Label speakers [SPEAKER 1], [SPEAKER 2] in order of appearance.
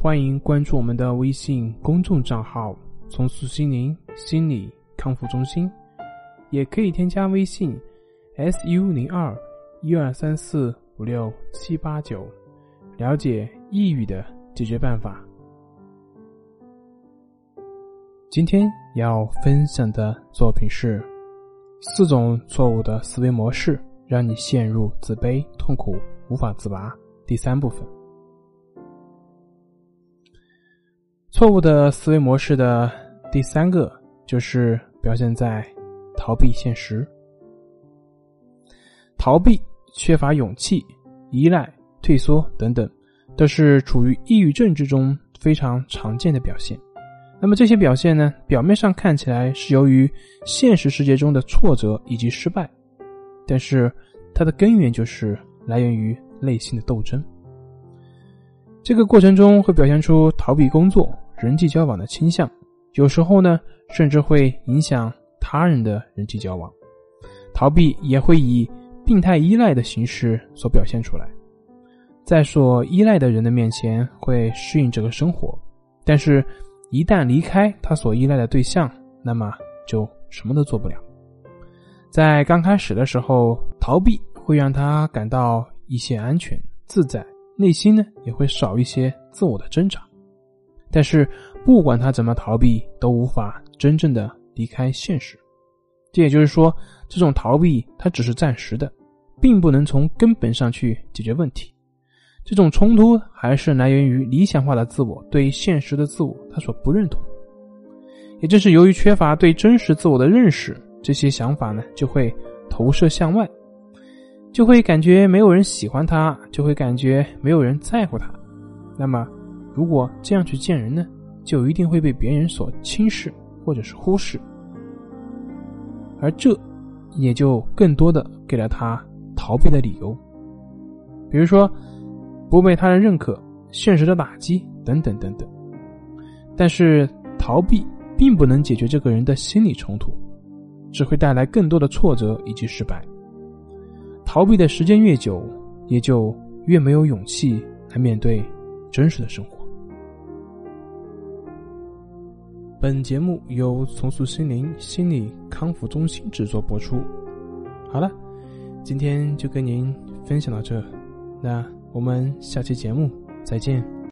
[SPEAKER 1] 欢迎关注我们的微信公众账号“重塑心灵心理康复中心”，也可以添加微信 “su 零二一二三四五六七八九”，了解抑郁的解决办法。今天要分享的作品是四种错误的思维模式，让你陷入自卑痛苦无法自拔。第三部分。错误的思维模式的第三个就是表现在逃避现实、逃避、缺乏勇气、依赖、退缩等等，都是处于抑郁症之中非常常见的表现。那么这些表现呢，表面上看起来是由于现实世界中的挫折以及失败，但是它的根源就是来源于内心的斗争。这个过程中会表现出逃避工作、人际交往的倾向，有时候呢，甚至会影响他人的人际交往。逃避也会以病态依赖的形式所表现出来，在所依赖的人的面前会适应这个生活，但是，一旦离开他所依赖的对象，那么就什么都做不了。在刚开始的时候，逃避会让他感到一些安全自在。内心呢也会少一些自我的挣扎，但是不管他怎么逃避，都无法真正的离开现实。这也就是说，这种逃避它只是暂时的，并不能从根本上去解决问题。这种冲突还是来源于理想化的自我对现实的自我他所不认同。也正是由于缺乏对真实自我的认识，这些想法呢就会投射向外。就会感觉没有人喜欢他，就会感觉没有人在乎他。那么，如果这样去见人呢，就一定会被别人所轻视或者是忽视，而这也就更多的给了他逃避的理由，比如说不被他人认可、现实的打击等等等等。但是，逃避并不能解决这个人的心理冲突，只会带来更多的挫折以及失败。逃避的时间越久，也就越没有勇气来面对真实的生活。本节目由重塑心灵心理康复中心制作播出。好了，今天就跟您分享到这，那我们下期节目再见。